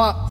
フ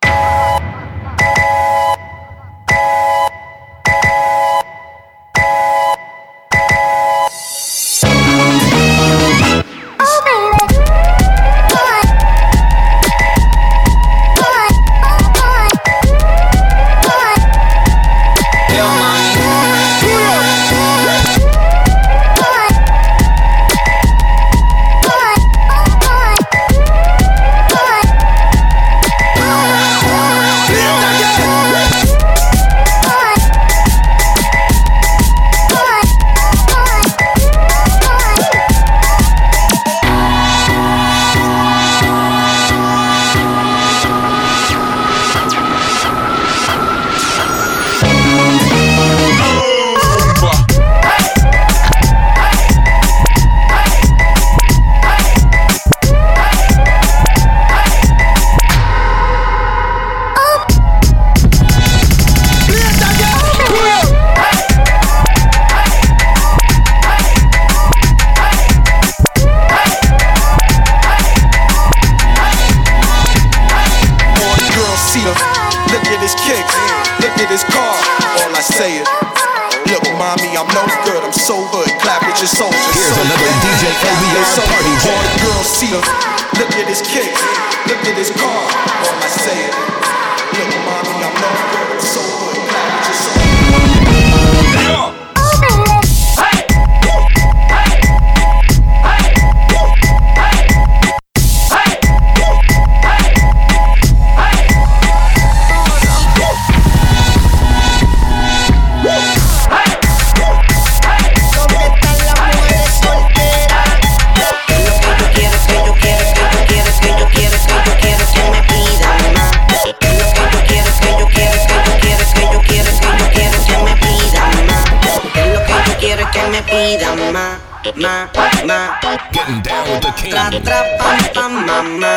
na na. Getting down with the king. Tra tra pam pam na na.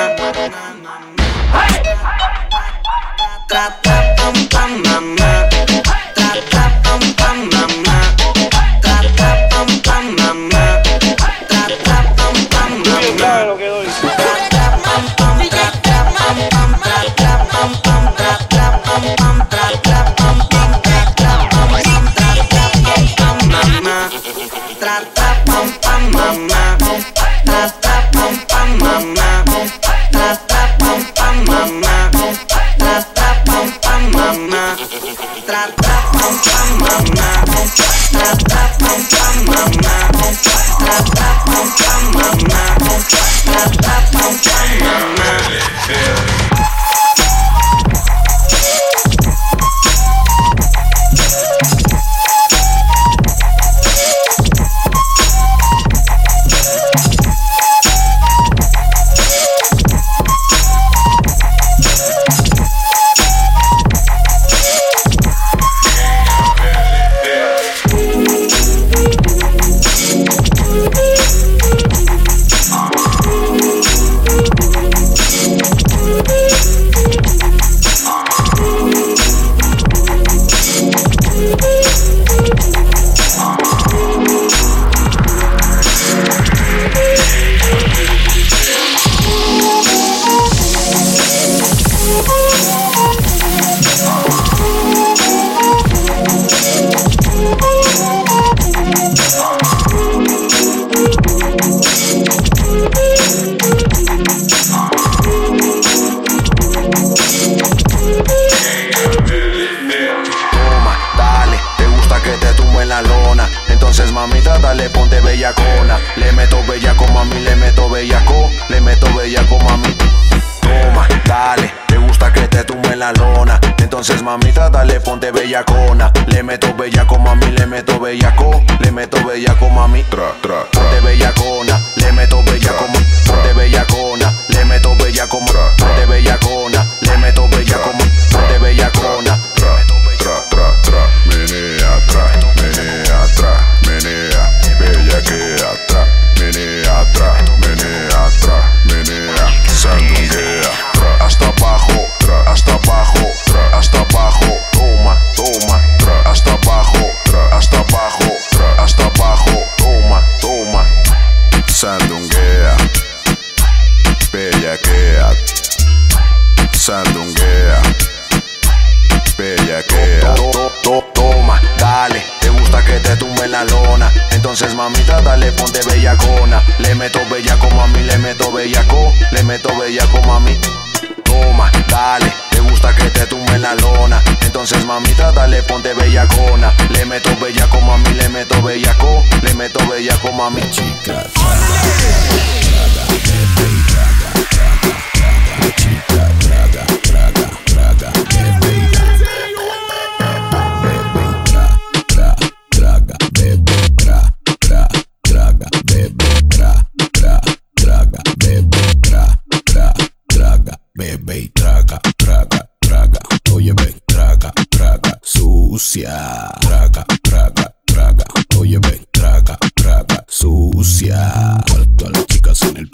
Tra tra pam pam na na. Yeah. Dale ponte bellacona. Le meto bellaco, mami, le meto bellaco. Le meto bellaco, mami. Toma, dale, te gusta que te tumbe la lona. Entonces, mamita, dale ponte bellacona. Le meto bellaco, mami, le meto bellaco. Le meto bellaco, mami. Tra, tra, Ponte bellacona, le meto bellaco, ma- ponte bellacona, le meto bellaco, ma- ponte bellacona, le meto bellaco, ma- ponte bellacona. tra, tra, tra, tra, menea, tra, menea, tra, menea, bellaquea, tra, menea, tra, menea, tra, menea, sandunguea, tra, hasta abajo, tra, hasta abajo, tra, hasta abajo, toma, toma, tra, hasta abajo, tra, hasta abajo, tra, hasta abajo, toma, toma, sandunguea, bellaquea, sandunguea, bellaquea. To- to- to- que te tumbe la lona. Entonces, mamita, dale, ponte bellacona. Le meto bellaco, mami, le meto bellaco, le meto bellaco, mami. Toma, dale, te gusta que te tumbe la lona. Entonces, mamita, dale, ponte bellacona. Le meto bellaco, mami, le meto bellaco, le meto bellaco, mami. Chica, traga, sucia. Traga, traga, traga. Oye, ven, traga, traga, sucia. Todas, las chicas en el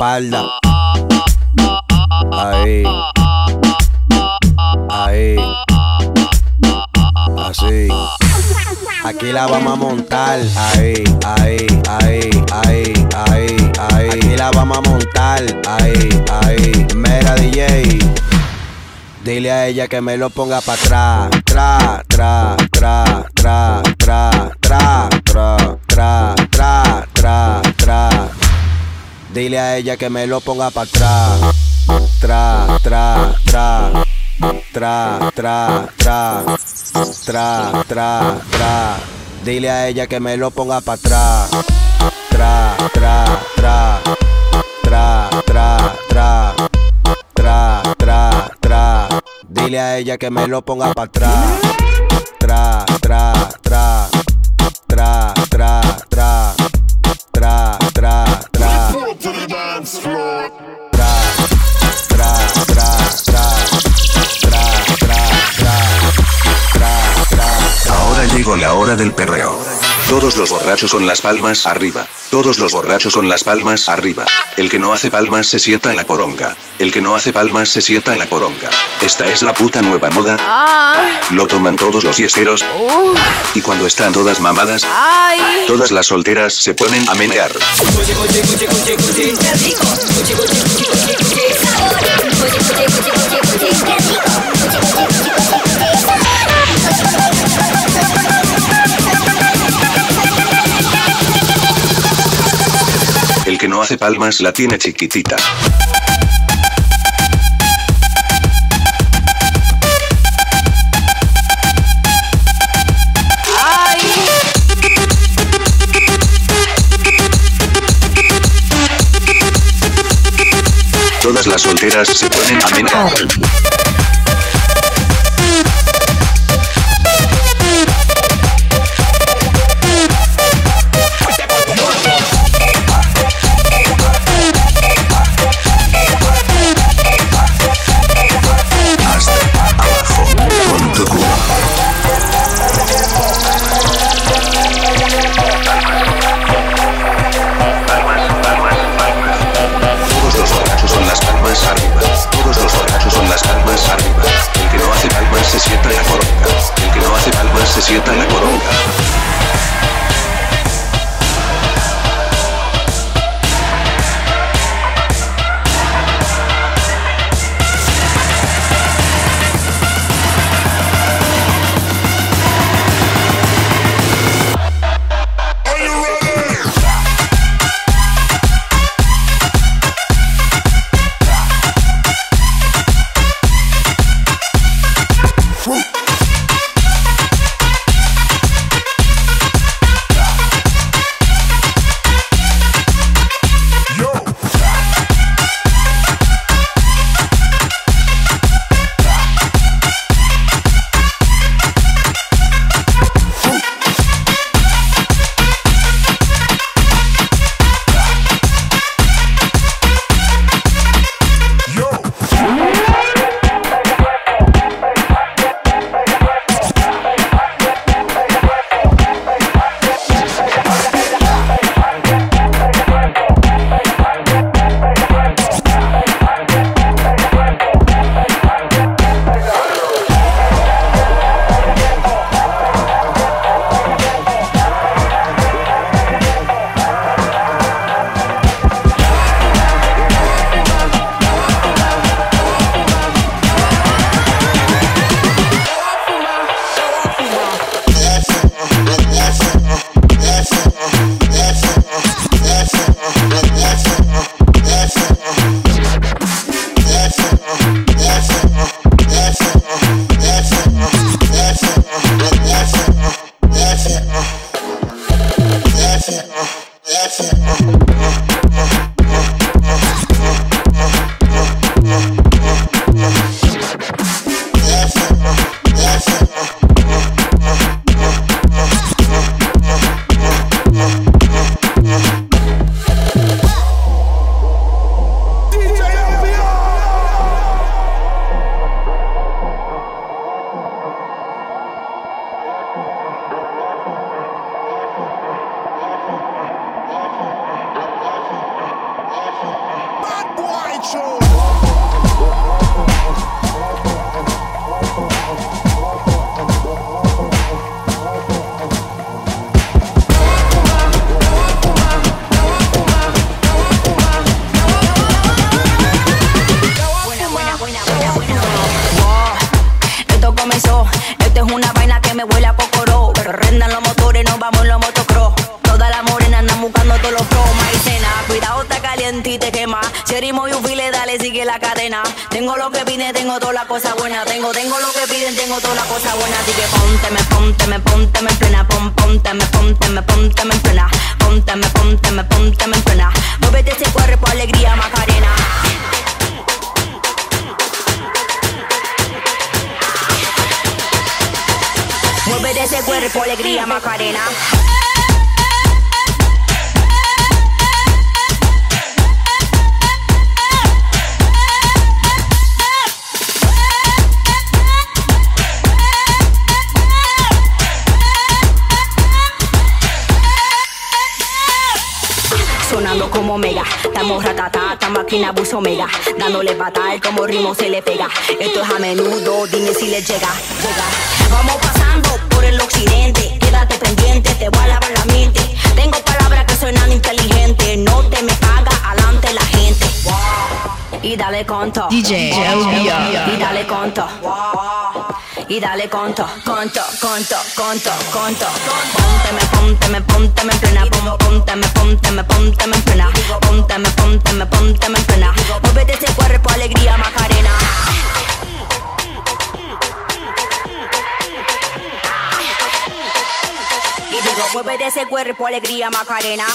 espalda. Ahí. Ahí. Así. Aquí la vamos a montar. Ahí, ahí, ahí, ahí, ahí, ahí. Aquí la vamos a montar. Ahí, ahí. Mera DJ. Dile a ella que me lo ponga para atrás. Tra, tra, tra, tra, tra, tra, tra, tra, tra, tra. Dile a ella que me lo ponga para atrás. Tra, tra, tra. Tra, tra, tra. Tra, tra, tra. Dile a ella que me lo ponga para atrás. Tra, tra, tra. Tra, tra, tra. Tra, tra, tra. Dile a ella que me lo ponga para atrás. Tra, tra, tra. Llegó la hora del perreo. Todos los borrachos con las palmas arriba. Todos los borrachos con las palmas arriba. El que no hace palmas se sienta en la poronga. El que no hace palmas se sienta en la poronga. Esta es la puta nueva moda. Lo toman todos los fiesteros. Y cuando están todas mamadas, todas las solteras se ponen a menear. Que no hace palmas la tiene chiquitita. Todas las solteras se ponen a menear. Tengo toda la cosa buena. Tengo, tengo lo que piden, tengo toda la cosa buena. Así que ponte, me ponte, me ponte, me en plena. Pon, ponte, me ponte, me ponte, me en plena. Ponte, me ponte, me ponte, me en plena. Muévete ese cuerpo, alegría, Macarena. Muévete ese cuerpo, alegría, Macarena. Mega, estamos ratata, esta máquina buzo mega, dándole patal como ritmo se le pega. Esto es a menudo, dime si le llega, llega. Vamos pasando por el occidente, quédate pendiente, te voy a lavar la mente. Tengo palabras que suenan inteligentes, no te me haga alante la gente. Y dale conto. DJ Y dale conto. Y dale conto, conto, conto, conto, conto. Pónteme, pónteme, pónteme en plena. Pónteme, pónteme, pónteme en plena. Pónteme, pónteme, pónteme en plena. Muévete ese cuerpo, alegría, Macarena. Y digo, muévete ese cuerpo, alegría, Macarena.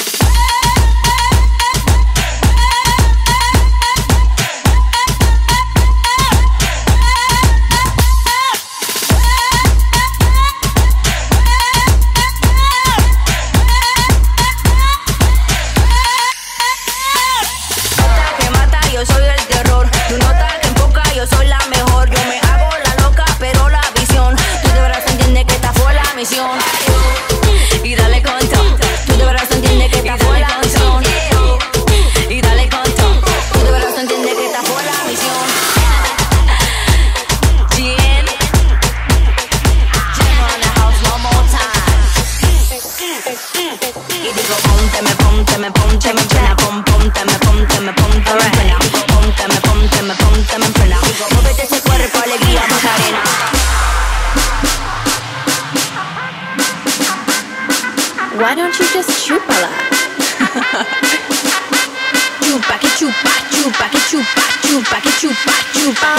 Chupa, que chupa,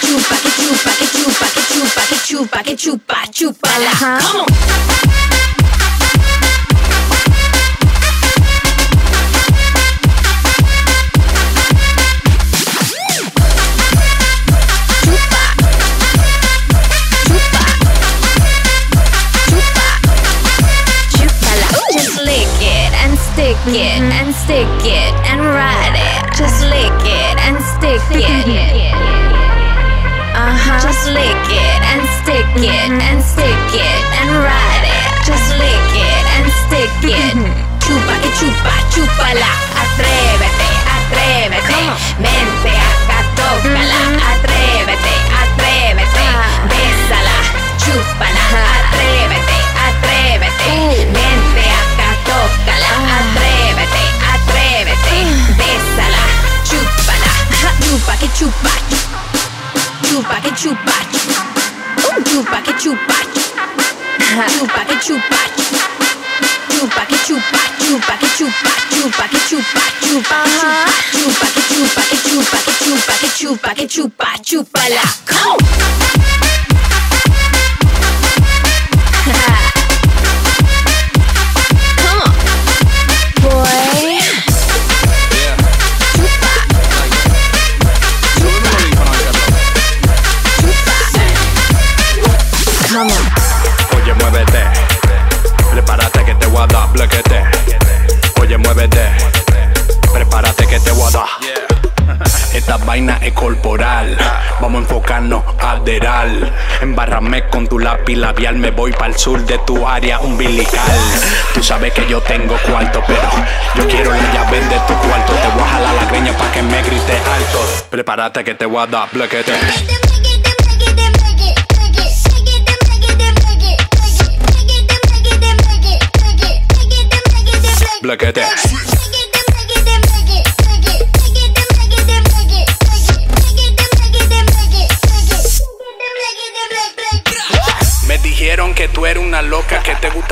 chupa, que chupa, chupa, que chupa, que chupa, que chupa, que chupa, que chupa, chúpala. Come on. Chupala. Just lick it and stick it and stick it and ride it. Just lick it and stick it. Uh huh. Just lick it and stick it and stick it and ride it. Just lick it and stick it. Chupa, que chupa, chúpala. Atrévete, atrévete. Mente acá, tócala. Atrévete, atrévete. Bésala, chúpala. Que chupa. Chupa, que chupa. Chupa, que chupa. Chupa, que chupa. Chupa que chupa, chupa que chupa, chupa que chupa, chupa, chupa, chupa que chupa, que chupa, que chupa, que chupa, que chupa, chúpala. Come Enfocarnos aderal. Embárrame con tu lápiz labial. Me voy para el sur de tu área umbilical. Tú sabes que yo tengo cuarto, pero yo quiero la llave de tu cuarto. Te voy a jalar la greña para que me grites alto. Prepárate que te voy a dar. Blequete.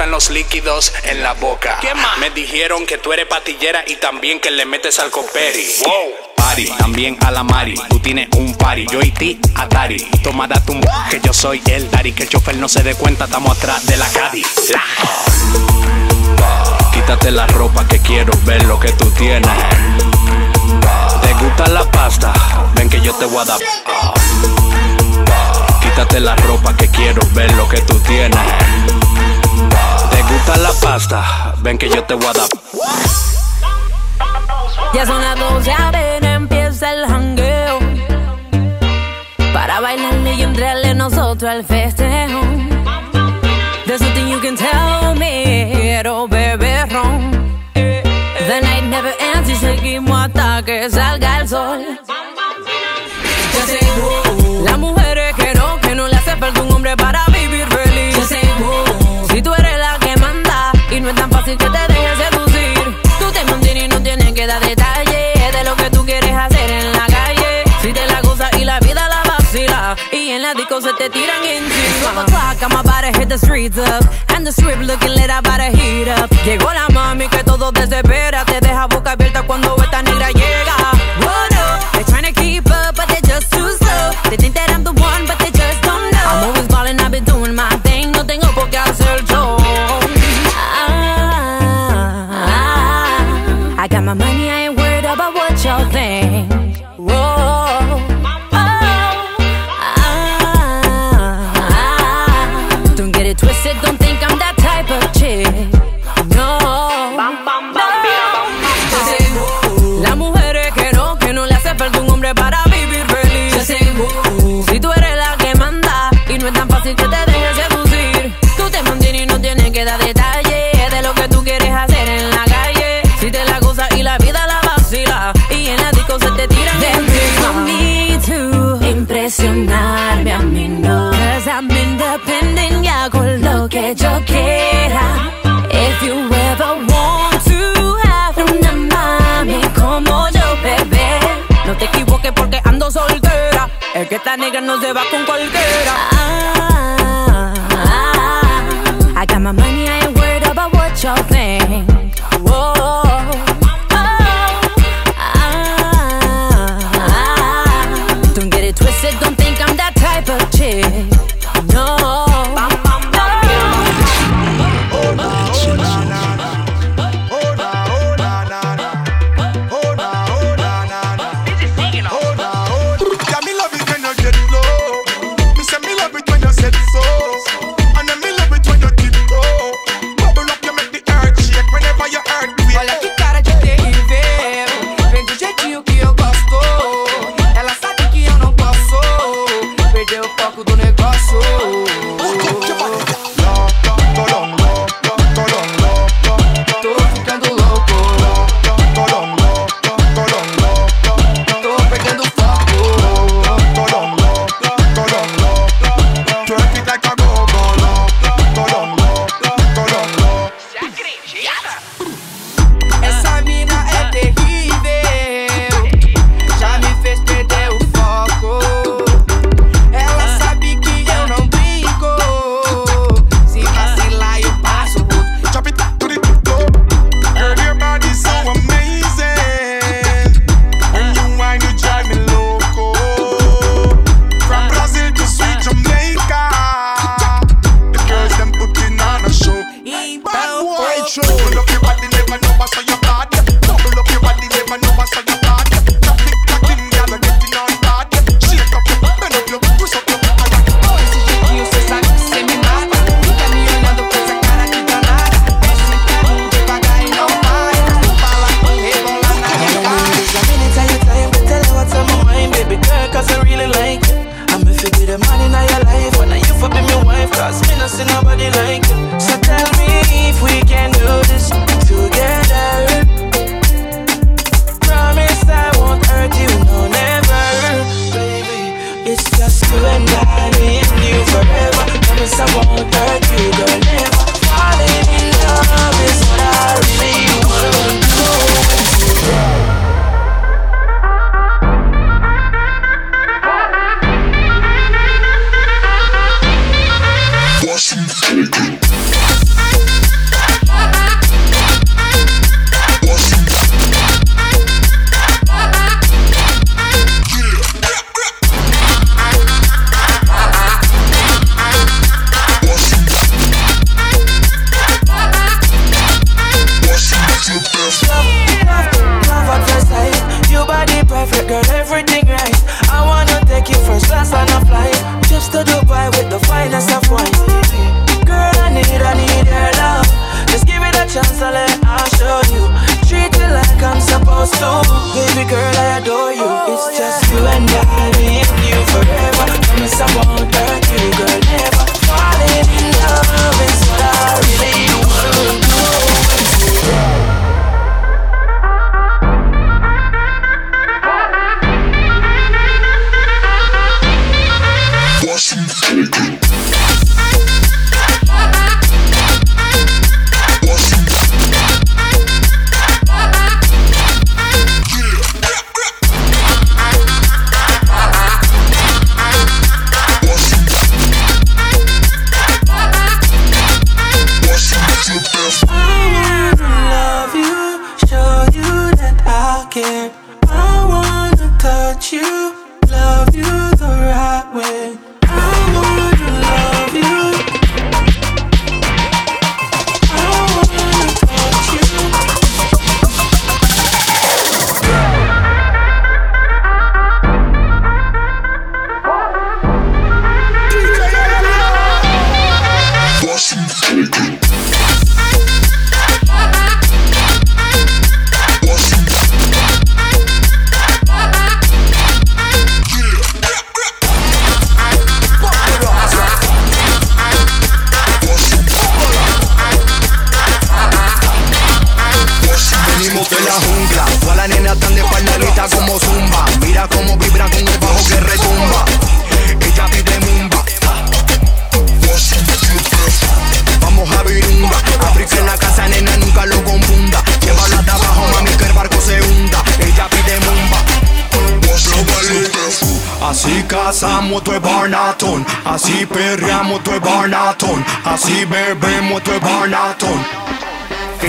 gustan los líquidos en la boca. ¿Qué más? Me dijeron que tú eres patillera y también que le metes al coperi. Wow. Party, también a la Mari. Tú tienes un party, yo y ti, Atari. Toma date un que yo soy el Dari. Que el chofer no se dé cuenta, estamos atrás de la Cadi. Quítate la ropa que quiero ver lo que tú tienes. ¿Te gusta la pasta? Ven que yo te voy a dar. Quítate la ropa que quiero ver lo que tú tienes gusta la pasta, ven que yo te voy a dar. Ya son las 12 arena, empieza el jangueo. Para bailarle y entrarle nosotros al festejo. There's nothing you can tell me, quiero beber ron. The night never ends y seguimos hasta que salga el sol. fácil que te dejes seducir. Tú te mantienes y no tienes que dar detalle de lo que tú quieres hacer en la calle. Si te la gozas y la vida la vacila, y en la disco se te tiran encima. I'm about to hit the streets up, and the strip looking lit, I about to heat up. Llegó la mami que todo desde Esta negra no se va con cualquiera. Ah ah, ah, ah, ah, I got my money, I ain't worried about what y'all think. soul. Baby girl, I adore you.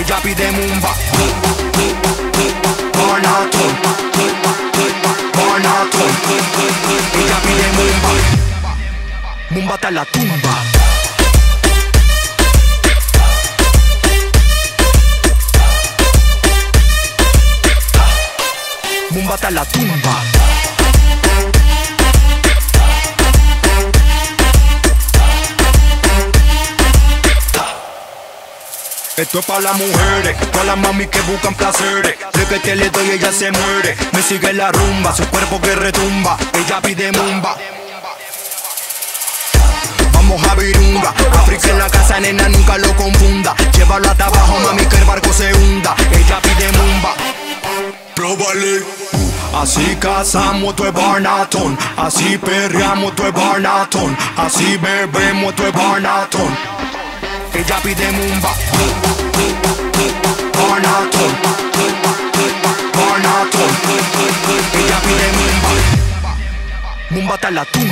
Ella pide mumba. Ella pide mumba. Mumba la tumba. Mumba la tumba. Esto es para las mujeres, todas las mami que buscan placeres. De que te le doy, ella se muere. Me sigue la rumba, su cuerpo que retumba. Ella pide mumba. Vamos a virunga, África en la casa, nena, nunca lo confunda. Llévalo hasta abajo, mami, que el barco se hunda. Ella pide mumba. Próbale. Así cazamos tu barnatón, así perreamos tu barnatón, así bebemos tu barnatón. Ella pide mumba. La tumba.